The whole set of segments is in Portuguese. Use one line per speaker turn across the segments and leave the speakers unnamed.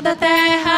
Toda a terra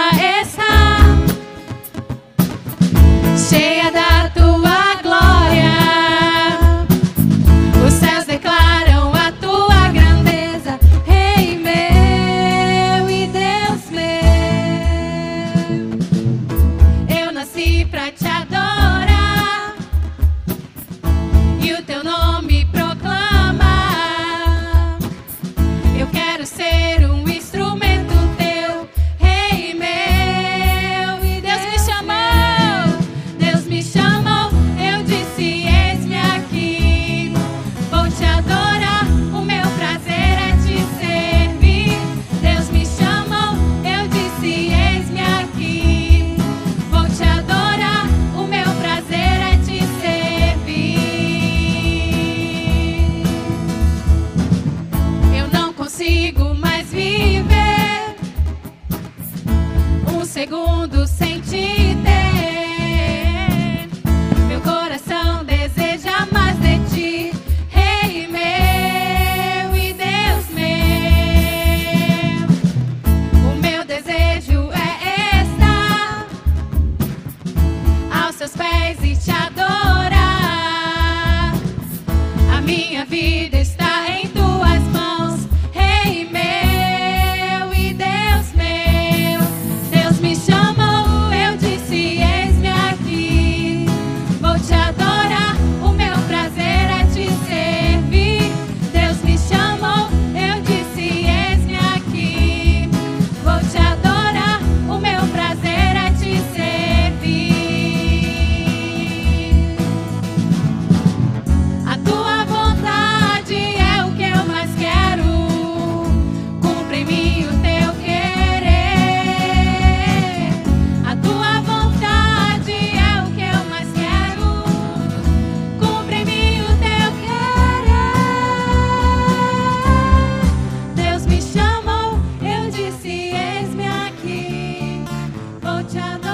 segundo sem te ter. Meu coração deseja mais de ti, Rei meu e Deus meu. O meu desejo é estar aos seus pés e te adorar. downtown.